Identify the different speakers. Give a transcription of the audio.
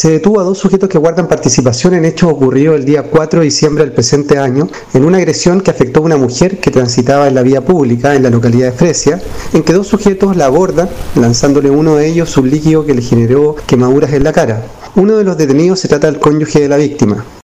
Speaker 1: se detuvo a dos sujetos que guardan participación en hechos ocurridos el día 4 de diciembre del presente año en una agresión que afectó a una mujer que transitaba en la vía pública en la localidad de Fresia, en que dos sujetos la abordan, lanzándole uno de ellos un líquido que le generó quemaduras en la cara. Uno de los detenidos se trata del cónyuge de la víctima.